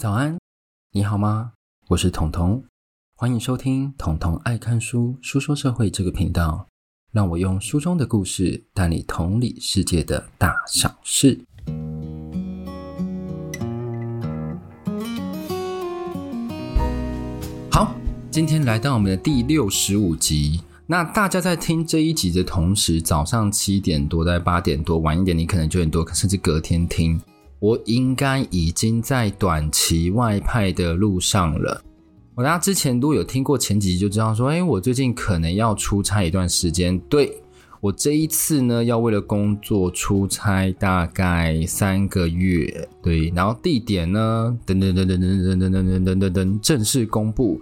早安，你好吗？我是彤彤，欢迎收听彤彤爱看书书说社会这个频道，让我用书中的故事带你同理世界的大小事。好，今天来到我们的第六十五集。那大家在听这一集的同时，早上七点多到八点多，晚一点你可能九点多，甚至隔天听。我应该已经在短期外派的路上了。我大家之前都有听过前几集，就知道说，哎，我最近可能要出差一段时间。对，我这一次呢，要为了工作出差大概三个月。对，然后地点呢，等等等等等等等等等等等，正式公布。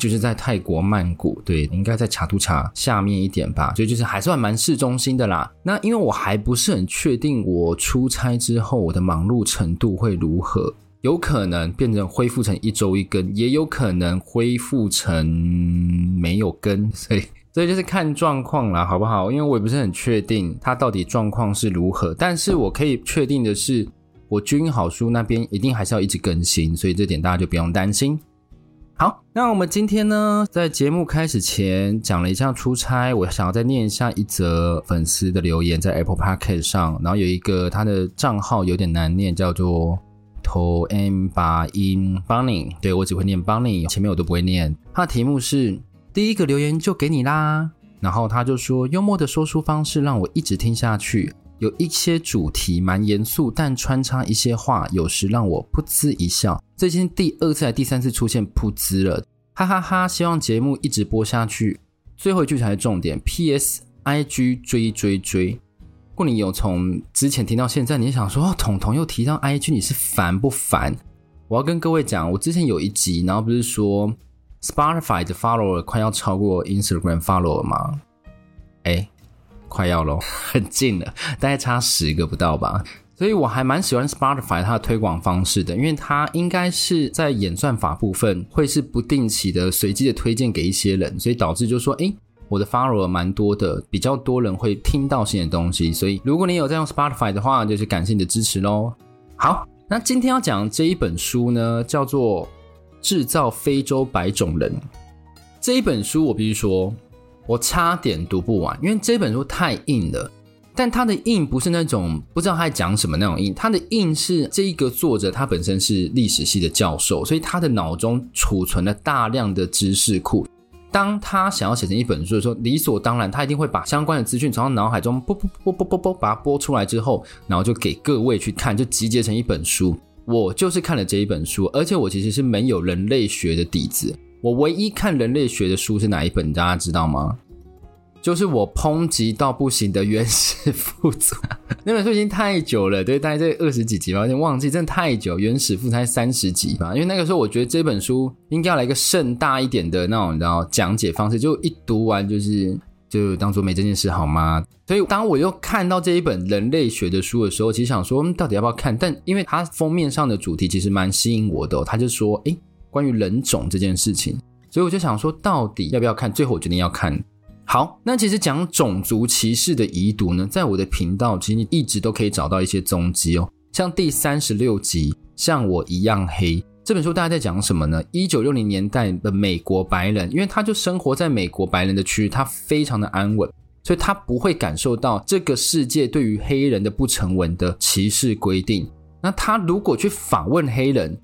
就是在泰国曼谷，对，应该在茶都茶下面一点吧，所以就是还算蛮市中心的啦。那因为我还不是很确定，我出差之后我的忙碌程度会如何，有可能变成恢复成一周一更，也有可能恢复成没有更，所以所以就是看状况啦，好不好？因为我也不是很确定它到底状况是如何，但是我可以确定的是，我君好书那边一定还是要一直更新，所以这点大家就不用担心。好，那我们今天呢，在节目开始前讲了一下出差，我想要再念一下一则粉丝的留言，在 Apple Podcast 上，然后有一个他的账号有点难念，叫做 To M 八音 Bunny，对，我只会念 Bunny，前面我都不会念。他的题目是第一个留言就给你啦，然后他就说幽默的说书方式让我一直听下去。有一些主题蛮严肃，但穿插一些话，有时让我噗嗤一笑。最近第二次还第三次出现噗嗤了，哈哈哈！希望节目一直播下去。最后一句才是重点。P.S.I.G. 追追追。如果你有从之前听到现在，你想说哦，彤彤又提到 I.G.，你是烦不烦？我要跟各位讲，我之前有一集，然后不是说 Spotify 的 follower 快要超过 Instagram follower 吗？哎。快要咯，很近了，大概差十个不到吧。所以我还蛮喜欢 Spotify 它的推广方式的，因为它应该是在演算法部分会是不定期的随机的推荐给一些人，所以导致就说，诶，我的 follower 蛮多的，比较多人会听到新的东西。所以如果你有在用 Spotify 的话，就是感谢你的支持喽。好，那今天要讲这一本书呢，叫做《制造非洲白种人》。这一本书我必须说。我差点读不完，因为这本书太硬了。但它的硬不是那种不知道他在讲什么那种硬，它的硬是这一个作者他本身是历史系的教授，所以他的脑中储存了大量的知识库。当他想要写成一本书的时候，理所当然他一定会把相关的资讯从他脑海中啵啵啵啵啵啵把它播出来之后，然后就给各位去看，就集结成一本书。我就是看了这一本书，而且我其实是没有人类学的底子。我唯一看人类学的书是哪一本？大家知道吗？就是我抨击到不行的《原始富足》那本书已经太久了，对，大概在二十几集吧，有点忘记，真的太久。《原始富足》才三十集吧，因为那个时候我觉得这本书应该要来一个盛大一点的那种，你知道讲解方式，就一读完就是就当做没这件事好吗？所以当我又看到这一本人类学的书的时候，其实想说，嗯，到底要不要看？但因为它封面上的主题其实蛮吸引我的，他就说，诶关于人种这件事情，所以我就想说，到底要不要看？最后我决定要看。好，那其实讲种族歧视的遗毒呢，在我的频道其实你一直都可以找到一些踪迹哦。像第三十六集《像我一样黑》这本书，大家在讲什么呢？一九六零年代的美国白人，因为他就生活在美国白人的区域，他非常的安稳，所以他不会感受到这个世界对于黑人的不成文的歧视规定。那他如果去访问黑人，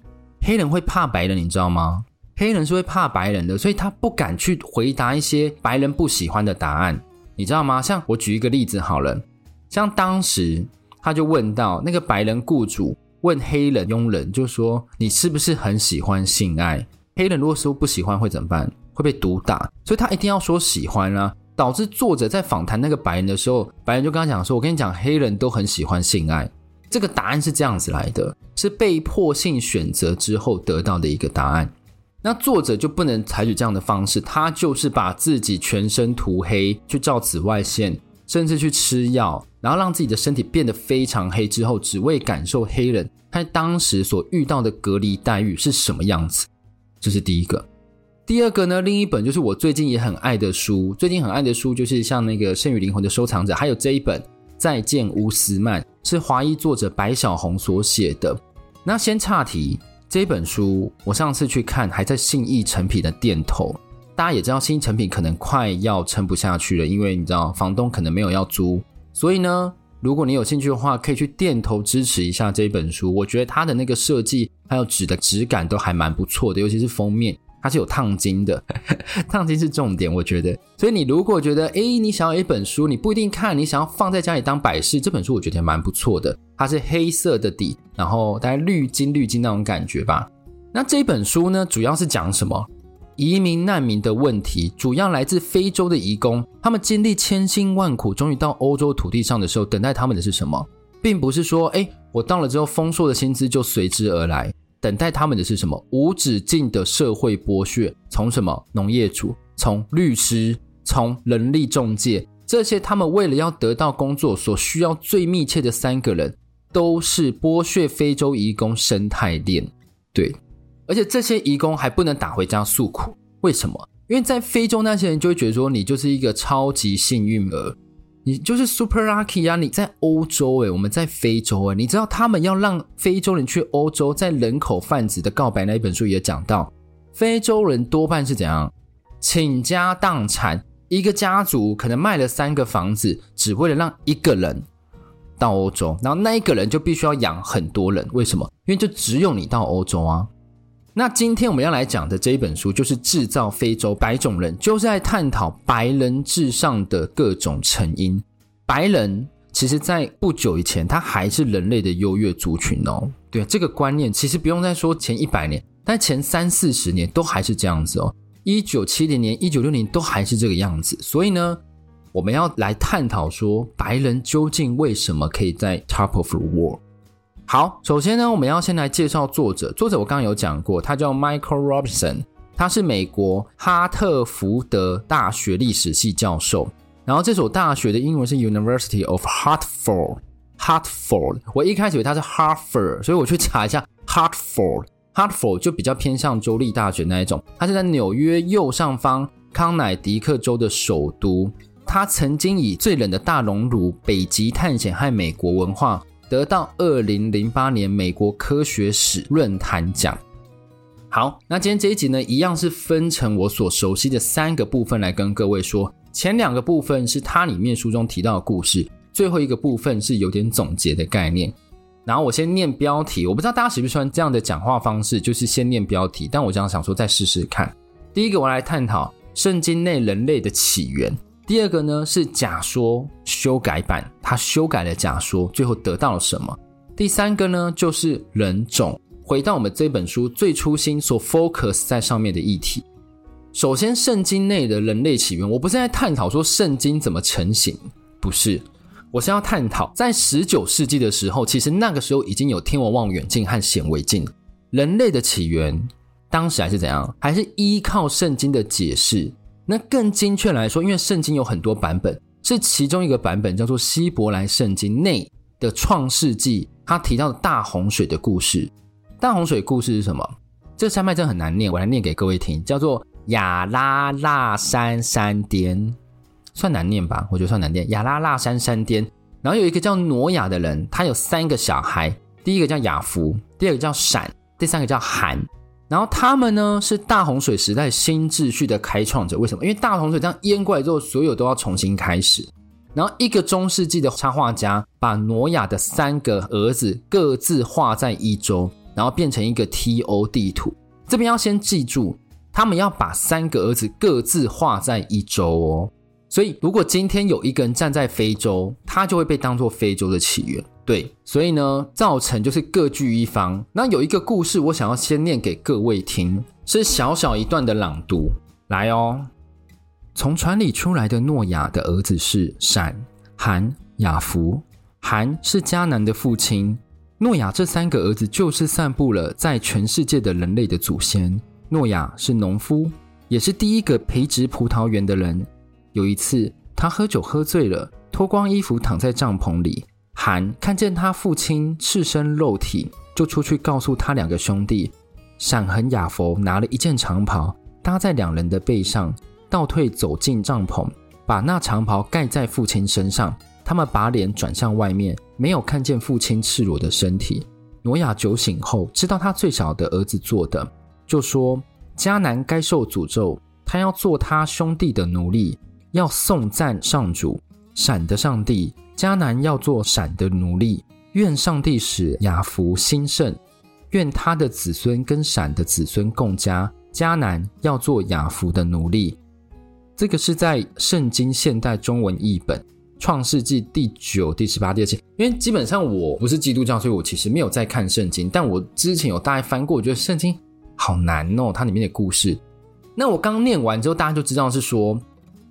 黑人会怕白人，你知道吗？黑人是会怕白人的，所以他不敢去回答一些白人不喜欢的答案，你知道吗？像我举一个例子好了，像当时他就问到那个白人雇主问黑人佣人，就说你是不是很喜欢性爱？黑人如果说不喜欢会怎么办？会被毒打，所以他一定要说喜欢啊，导致作者在访谈那个白人的时候，白人就跟他讲说：“我跟你讲，黑人都很喜欢性爱。”这个答案是这样子来的，是被迫性选择之后得到的一个答案。那作者就不能采取这样的方式，他就是把自己全身涂黑，去照紫外线，甚至去吃药，然后让自己的身体变得非常黑之后，只为感受黑人他当时所遇到的隔离待遇是什么样子。这是第一个。第二个呢，另一本就是我最近也很爱的书，最近很爱的书就是像那个《圣与灵魂的收藏者》，还有这一本《再见乌斯曼》。是华裔作者白小红所写的。那先岔题，这本书我上次去看还在信义成品的店头，大家也知道信义诚品可能快要撑不下去了，因为你知道房东可能没有要租，所以呢，如果你有兴趣的话，可以去店头支持一下这本书。我觉得它的那个设计还有纸的质感都还蛮不错的，尤其是封面。它是有烫金的，烫金是重点，我觉得。所以你如果觉得，哎，你想要一本书，你不一定看，你想要放在家里当摆饰，这本书我觉得蛮不错的。它是黑色的底，然后大概绿金绿金那种感觉吧。那这本书呢，主要是讲什么？移民难民的问题，主要来自非洲的移工，他们经历千辛万苦，终于到欧洲土地上的时候，等待他们的是什么？并不是说，哎，我到了之后，丰硕的薪资就随之而来。等待他们的是什么？无止境的社会剥削，从什么农业主，从律师，从人力中介，这些他们为了要得到工作所需要最密切的三个人，都是剥削非洲移工生态链。对，而且这些移工还不能打回家诉苦，为什么？因为在非洲那些人就会觉得说，你就是一个超级幸运儿。你就是 super lucky 啊！你在欧洲诶，我们在非洲诶，你知道他们要让非洲人去欧洲，在人口贩子的告白那一本书也讲到，非洲人多半是怎样倾家荡产，一个家族可能卖了三个房子，只为了让一个人到欧洲，然后那一个人就必须要养很多人，为什么？因为就只有你到欧洲啊。那今天我们要来讲的这一本书，就是《制造非洲白种人》，就是在探讨白人至上的各种成因。白人其实，在不久以前，他还是人类的优越族群哦。对，这个观念其实不用再说前一百年，但前三四十年都还是这样子哦。一九七零年、一九六零都还是这个样子。所以呢，我们要来探讨说，白人究竟为什么可以在 top of the world？好，首先呢，我们要先来介绍作者。作者我刚刚有讲过，他叫 Michael Robinson，他是美国哈特福德大学历史系教授。然后这所大学的英文是 University of Hartford。Hartford，我一开始以为他是 Hartford，所以我去查一下 Hartford。Hartford 就比较偏向州立大学那一种。它是在纽约右上方康乃狄克州的首都。他曾经以最冷的大熔炉、北极探险和美国文化。得到二零零八年美国科学史论坛奖。好，那今天这一集呢，一样是分成我所熟悉的三个部分来跟各位说。前两个部分是它里面书中提到的故事，最后一个部分是有点总结的概念。然后我先念标题，我不知道大家喜不喜欢这样的讲话方式，就是先念标题。但我这样想说，再试试看。第一个，我来探讨圣经内人类的起源。第二个呢是假说修改版，他修改了假说，最后得到了什么？第三个呢就是人种，回到我们这本书最初心所 focus 在上面的议题。首先，圣经内的人类起源，我不是在探讨说圣经怎么成型，不是，我是要探讨在十九世纪的时候，其实那个时候已经有天文望远镜和显微镜，人类的起源当时还是怎样？还是依靠圣经的解释。那更精确来说，因为圣经有很多版本，是其中一个版本叫做希伯来圣经内的创世纪，他提到的大洪水的故事。大洪水故事是什么？这山脉真很难念，我来念给各位听，叫做亚拉腊山山巅，算难念吧？我觉得算难念。亚拉腊山山巅，然后有一个叫挪亚的人，他有三个小孩，第一个叫雅弗，第二个叫闪，第三个叫含。然后他们呢是大洪水时代新秩序的开创者，为什么？因为大洪水这样淹过来之后，所有都要重新开始。然后一个中世纪的插画家把挪亚的三个儿子各自画在一周，然后变成一个 TO 地图。这边要先记住，他们要把三个儿子各自画在一周哦。所以如果今天有一个人站在非洲，他就会被当作非洲的起源。对，所以呢，造成就是各据一方。那有一个故事，我想要先念给各位听，是小小一段的朗读。来哦，从船里出来的诺亚的儿子是闪、含、雅弗。含是迦南的父亲。诺亚这三个儿子就是散布了在全世界的人类的祖先。诺亚是农夫，也是第一个培植葡萄园的人。有一次，他喝酒喝醉了，脱光衣服躺在帐篷里。韩看见他父亲赤身肉体，就出去告诉他两个兄弟。闪和雅弗拿了一件长袍搭在两人的背上，倒退走进帐篷，把那长袍盖在父亲身上。他们把脸转向外面，没有看见父亲赤裸的身体。挪亚酒醒后，知道他最小的儿子做的，就说：“迦南该受诅咒，他要做他兄弟的奴隶，要颂赞上主，闪的上帝。迦南要做闪的奴隶，愿上帝使雅弗兴盛，愿他的子孙跟闪的子孙共家。迦南要做雅弗的奴隶。”这个是在圣经现代中文译本。创世纪第九、第十八、第二期，因为基本上我不是基督教，所以我其实没有在看圣经。但我之前有大概翻过，我觉得圣经好难哦，它里面的故事。那我刚念完之后，大家就知道是说，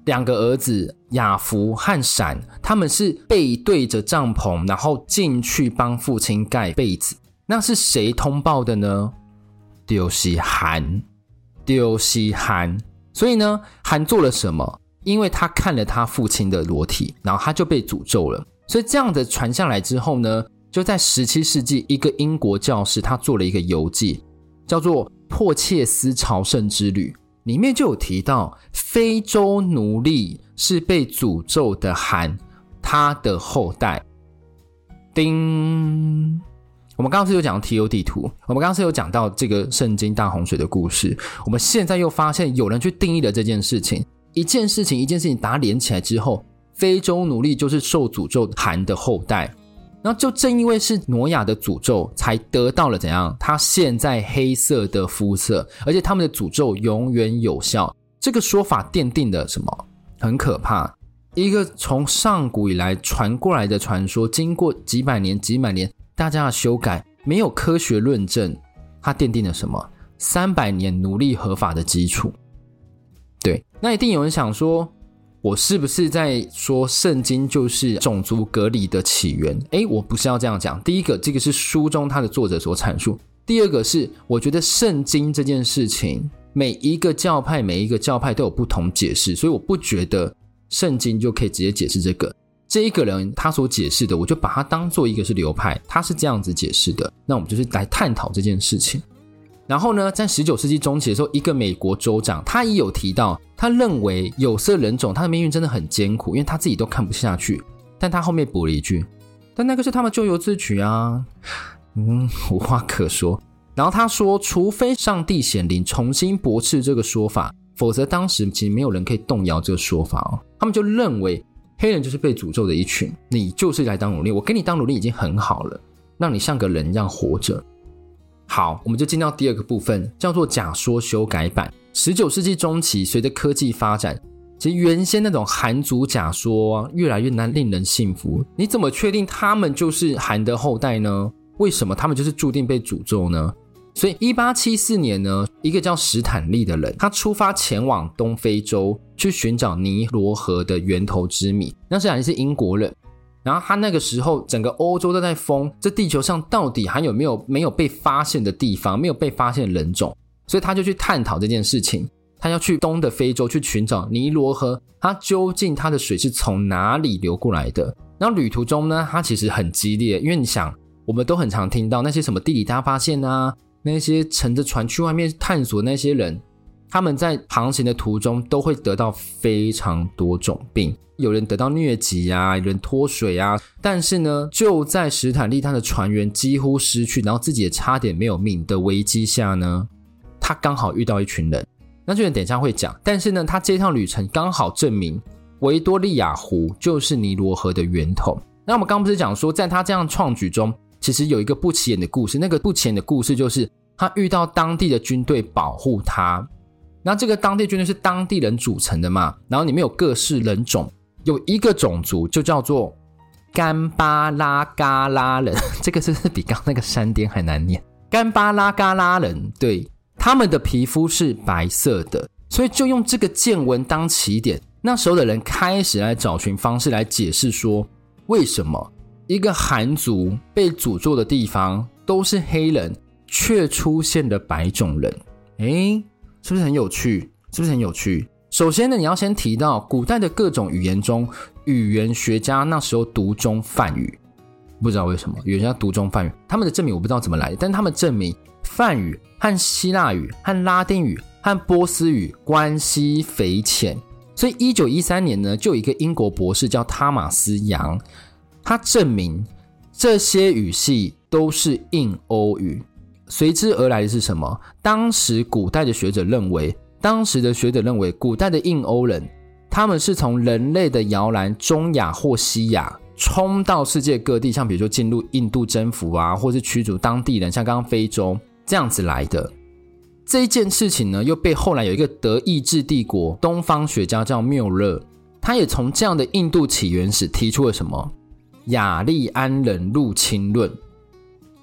两个儿子雅福和闪，他们是背对着帐篷，然后进去帮父亲盖被子。那是谁通报的呢？就是含，就是含。所以呢，含做了什么？因为他看了他父亲的裸体，然后他就被诅咒了。所以这样的传下来之后呢，就在十七世纪，一个英国教士他做了一个游记，叫做《珀切斯朝圣之旅》，里面就有提到非洲奴隶是被诅咒的含他的后代。叮，我们刚刚是有讲到 TO 地图，我们刚刚是有讲到这个圣经大洪水的故事，我们现在又发现有人去定义了这件事情。一件事情，一件事情，把它连起来之后，非洲奴隶就是受诅咒含的后代。然后就正因为是挪亚的诅咒，才得到了怎样？他现在黑色的肤色，而且他们的诅咒永远有效。这个说法奠定了什么？很可怕，一个从上古以来传过来的传说，经过几百年、几百年大家的修改，没有科学论证，它奠定了什么？三百年奴隶合法的基础。对，那一定有人想说，我是不是在说圣经就是种族隔离的起源？诶，我不是要这样讲。第一个，这个是书中他的作者所阐述；第二个是，我觉得圣经这件事情，每一个教派每一个教派都有不同解释，所以我不觉得圣经就可以直接解释这个。这一个人他所解释的，我就把它当做一个是流派，他是这样子解释的。那我们就是来探讨这件事情。然后呢，在十九世纪中期的时候，一个美国州长他也有提到，他认为有色人种他的命运真的很艰苦，因为他自己都看不下去。但他后面补了一句：“但那个是他们咎由自取啊。”嗯，无话可说。然后他说：“除非上帝显灵重新驳斥这个说法，否则当时其实没有人可以动摇这个说法哦。”他们就认为黑人就是被诅咒的一群，你就是来当奴隶，我给你当奴隶已经很好了，让你像个人一样活着。好，我们就进到第二个部分，叫做假说修改版。十九世纪中期，随着科技发展，其实原先那种含族假说越来越难令人信服。你怎么确定他们就是含的后代呢？为什么他们就是注定被诅咒呢？所以，一八七四年呢，一个叫史坦利的人，他出发前往东非洲去寻找尼罗河的源头之谜。那史坦利是英国人。然后他那个时候，整个欧洲都在疯，这地球上到底还有没有没有被发现的地方，没有被发现的人种？所以他就去探讨这件事情。他要去东的非洲去寻找尼罗河，它究竟它的水是从哪里流过来的？然后旅途中呢，他其实很激烈，因为你想，我们都很常听到那些什么地理大发现啊，那些乘着船去外面探索那些人。他们在航行的途中都会得到非常多种病，有人得到疟疾啊，有人脱水啊。但是呢，就在史坦利他的船员几乎失去，然后自己也差点没有命的危机下呢，他刚好遇到一群人。那这人等一下会讲。但是呢，他这趟旅程刚好证明维多利亚湖就是尼罗河的源头。那我们刚不是讲说，在他这样创举中，其实有一个不起眼的故事。那个不起眼的故事就是他遇到当地的军队保护他。那这个当地军队是当地人组成的嘛？然后里面有各式人种，有一个种族就叫做甘巴拉嘎拉人，这个是不是比刚那个山巅还难念？甘巴拉嘎拉人，对，他们的皮肤是白色的，所以就用这个见闻当起点，那时候的人开始来找寻方式来解释说，为什么一个汉族被诅咒的地方都是黑人，却出现了白种人？诶是不是很有趣？是不是很有趣？首先呢，你要先提到古代的各种语言中，语言学家那时候读中梵语，不知道为什么语言家读中梵语，他们的证明我不知道怎么来的，但他们证明梵语和希腊语和拉丁语和波斯语关系匪浅。所以，一九一三年呢，就有一个英国博士叫塔马斯杨，他证明这些语系都是印欧语。随之而来的是什么？当时古代的学者认为，当时的学者认为，古代的印欧人，他们是从人类的摇篮中亚或西亚冲到世界各地，像比如说进入印度征服啊，或是驱逐当地人，像刚刚非洲这样子来的。这一件事情呢，又被后来有一个德意志帝国东方学家叫缪勒，他也从这样的印度起源史提出了什么？雅利安人入侵论。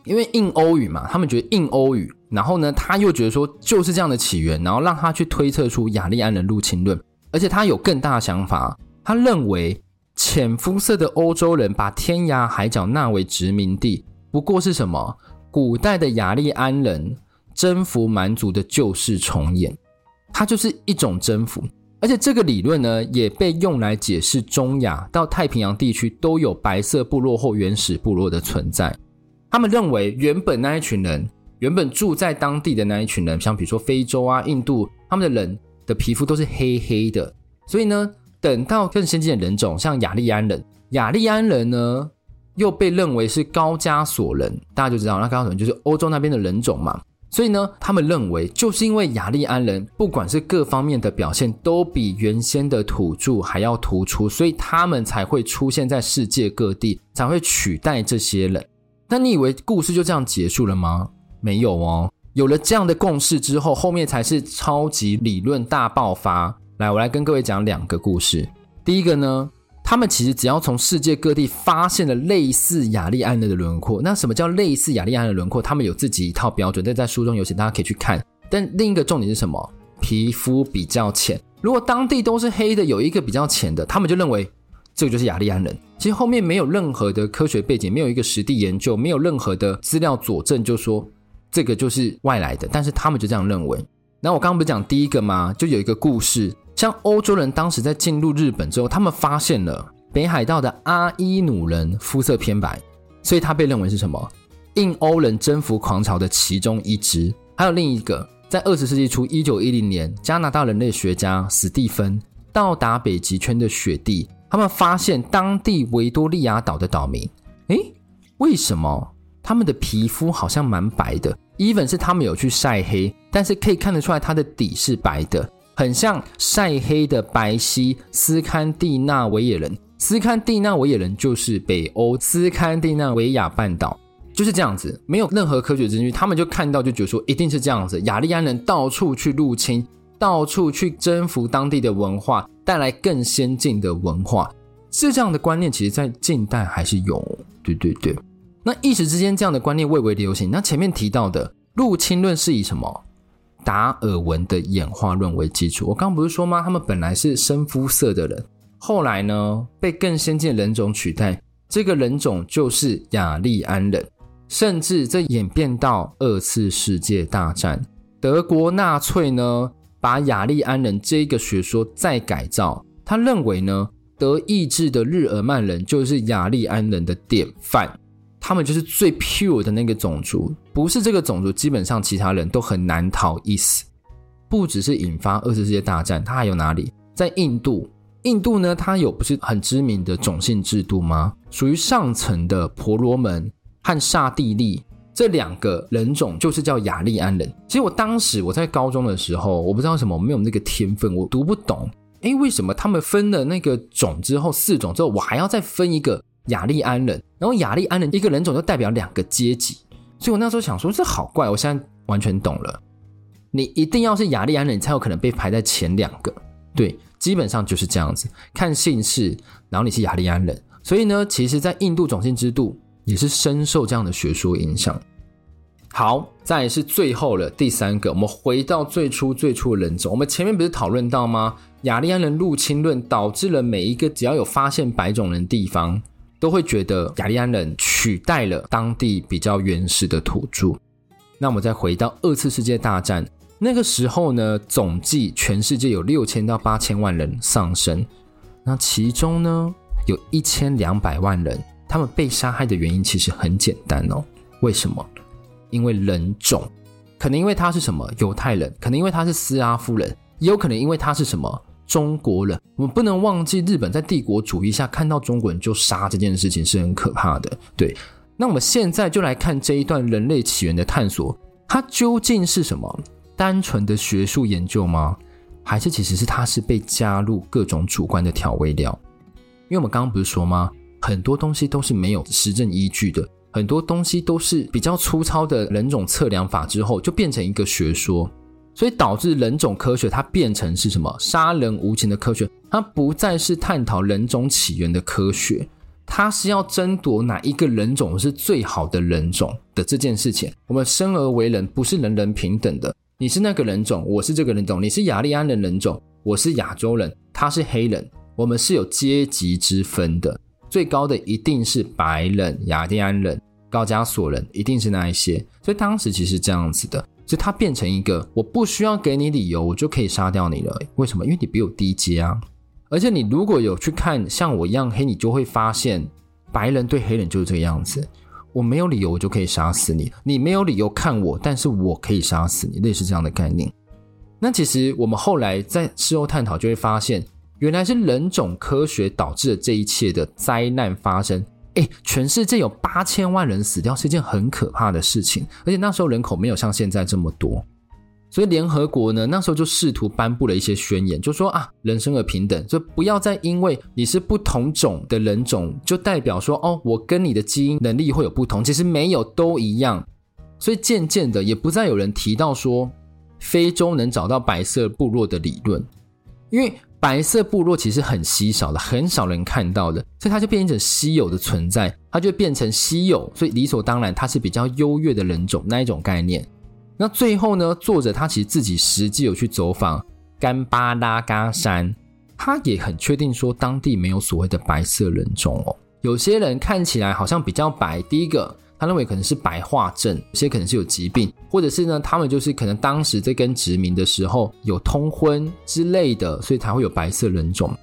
因为印欧语嘛，他们觉得印欧语，然后呢，他又觉得说就是这样的起源，然后让他去推测出雅利安人入侵论，而且他有更大的想法，他认为浅肤色的欧洲人把天涯海角纳为殖民地，不过是什么？古代的雅利安人征服蛮族的旧事重演，它就是一种征服，而且这个理论呢，也被用来解释中亚到太平洋地区都有白色部落或原始部落的存在。他们认为，原本那一群人，原本住在当地的那一群人，像比如说非洲啊、印度，他们的人的皮肤都是黑黑的。所以呢，等到更先进的人种，像雅利安人，雅利安人呢，又被认为是高加索人，大家就知道，那高加索人就是欧洲那边的人种嘛。所以呢，他们认为，就是因为雅利安人不管是各方面的表现都比原先的土著还要突出，所以他们才会出现在世界各地，才会取代这些人。那你以为故事就这样结束了吗？没有哦，有了这样的共识之后，后面才是超级理论大爆发。来，我来跟各位讲两个故事。第一个呢，他们其实只要从世界各地发现了类似雅利安人的轮廓。那什么叫类似雅利安人的轮廓？他们有自己一套标准，但在书中有写，大家可以去看。但另一个重点是什么？皮肤比较浅。如果当地都是黑的，有一个比较浅的，他们就认为。这个就是雅利安人。其实后面没有任何的科学背景，没有一个实地研究，没有任何的资料佐证，就说这个就是外来的。但是他们就这样认为。那我刚刚不是讲第一个吗？就有一个故事，像欧洲人当时在进入日本之后，他们发现了北海道的阿伊努人肤色偏白，所以他被认为是什么？印欧人征服狂潮的其中一支。还有另一个，在二十世纪初，一九一零年，加拿大人类学家史蒂芬到达北极圈的雪地。他们发现当地维多利亚岛的岛民，诶，为什么他们的皮肤好像蛮白的？even 是他们有去晒黑，但是可以看得出来他的底是白的，很像晒黑的白皙斯堪的纳维亚人。斯堪的纳维亚人就是北欧斯堪的纳维亚半岛，就是这样子，没有任何科学证据，他们就看到就觉得说一定是这样子。雅利安人到处去入侵。到处去征服当地的文化，带来更先进的文化，是这样的观念，其实在近代还是有。对对对，那一时之间这样的观念蔚为流行。那前面提到的入侵论是以什么？达尔文的演化论为基础。我刚不是说吗？他们本来是深肤色的人，后来呢被更先进人种取代，这个人种就是雅利安人，甚至这演变到二次世界大战，德国纳粹呢，把雅利安人这个学说再改造，他认为呢，德意志的日耳曼人就是雅利安人的典范，他们就是最 pure 的那个种族，不是这个种族，基本上其他人都很难逃一死。不只是引发二次世界大战，他还有哪里？在印度，印度呢，它有不是很知名的种姓制度吗？属于上层的婆罗门和刹帝利。这两个人种就是叫雅利安人。其实我当时我在高中的时候，我不知道为什么我没有那个天分，我读不懂。诶，为什么他们分了那个种之后四种之后，我还要再分一个雅利安人？然后雅利安人一个人种就代表两个阶级，所以我那时候想说这好怪。我现在完全懂了，你一定要是雅利安人，你才有可能被排在前两个。对，基本上就是这样子，看姓氏，然后你是雅利安人。所以呢，其实，在印度种姓制度。也是深受这样的学说影响。好，再是最后了，第三个，我们回到最初最初的人种。我们前面不是讨论到吗？雅利安人入侵论导致了每一个只要有发现白种人的地方，都会觉得雅利安人取代了当地比较原始的土著。那我们再回到二次世界大战那个时候呢，总计全世界有六千到八千万人丧生，那其中呢，有一千两百万人。他们被杀害的原因其实很简单哦，为什么？因为人种，可能因为他是什么犹太人，可能因为他是斯拉夫人，也有可能因为他是什么中国人。我们不能忘记，日本在帝国主义下看到中国人就杀这件事情是很可怕的。对，那我们现在就来看这一段人类起源的探索，它究竟是什么？单纯的学术研究吗？还是其实是它是被加入各种主观的调味料？因为我们刚刚不是说吗？很多东西都是没有实证依据的，很多东西都是比较粗糙的人种测量法之后就变成一个学说，所以导致人种科学它变成是什么？杀人无情的科学，它不再是探讨人种起源的科学。它是要争夺哪一个人种是最好的人种的这件事情。我们生而为人，不是人人平等的。你是那个人种，我是这个人种。你是雅利安人人种，我是亚洲人，他是黑人。我们是有阶级之分的，最高的一定是白人、雅利安人、高加索人，一定是那一些。所以当时其实这样子的，就它变成一个，我不需要给你理由，我就可以杀掉你了。为什么？因为你比我低阶啊。而且你如果有去看像我一样黑，你就会发现白人对黑人就是这个样子。我没有理由，我就可以杀死你；你没有理由看我，但是我可以杀死你，类似这样的概念。那其实我们后来在事后探讨，就会发现，原来是人种科学导致了这一切的灾难发生。哎，全世界有八千万人死掉，是一件很可怕的事情。而且那时候人口没有像现在这么多。所以联合国呢，那时候就试图颁布了一些宣言，就说啊，人生而平等，就不要再因为你是不同种的人种，就代表说哦，我跟你的基因能力会有不同，其实没有，都一样。所以渐渐的，也不再有人提到说非洲能找到白色部落的理论，因为白色部落其实很稀少的，很少人看到的，所以它就变成稀有的存在，它就变成稀有，所以理所当然它是比较优越的人种那一种概念。那最后呢，作者他其实自己实际有去走访甘巴拉嘎山，他也很确定说当地没有所谓的白色人种哦。有些人看起来好像比较白，第一个他认为可能是白化症，有些可能是有疾病，或者是呢他们就是可能当时在跟殖民的时候有通婚之类的，所以才会有白色人种。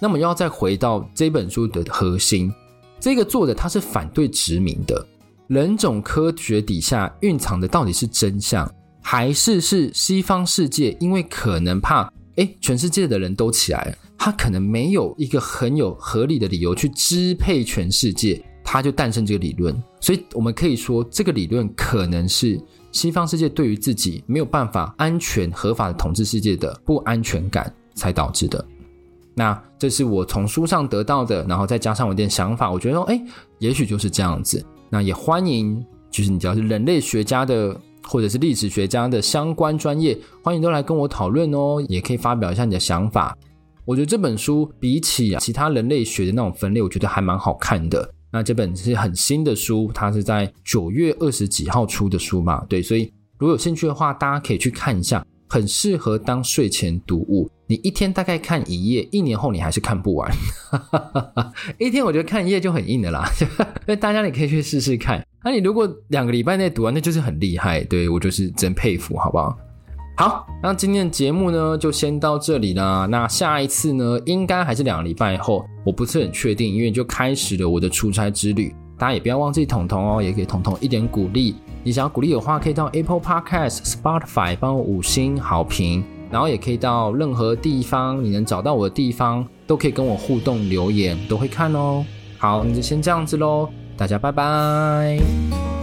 那么要再回到这本书的核心，这个作者他是反对殖民的。人种科学底下蕴藏的到底是真相，还是是西方世界因为可能怕，诶，全世界的人都起来了，他可能没有一个很有合理的理由去支配全世界，他就诞生这个理论。所以我们可以说，这个理论可能是西方世界对于自己没有办法安全合法的统治世界的不安全感才导致的。那这是我从书上得到的，然后再加上我一点想法，我觉得说，诶，也许就是这样子。那也欢迎，就是你只要是人类学家的或者是历史学家的相关专业，欢迎都来跟我讨论哦，也可以发表一下你的想法。我觉得这本书比起其他人类学的那种分类，我觉得还蛮好看的。那这本是很新的书，它是在九月二十几号出的书嘛，对，所以如果有兴趣的话，大家可以去看一下，很适合当睡前读物。你一天大概看一页，一年后你还是看不完。一天我觉得看一页就很硬的啦，所以大家你可以去试试看。那你如果两个礼拜内读完，那就是很厉害。对，我就是真佩服，好不好？好，那今天的节目呢就先到这里啦。那下一次呢，应该还是两个礼拜后，我不是很确定，因为就开始了我的出差之旅。大家也不要忘记彤彤哦，也给彤彤一点鼓励。你想要鼓励的话，可以到 Apple Podcast、Spotify 帮我五星好评。然后也可以到任何地方你能找到我的地方，都可以跟我互动留言，都会看哦。好，那就先这样子喽，大家拜拜。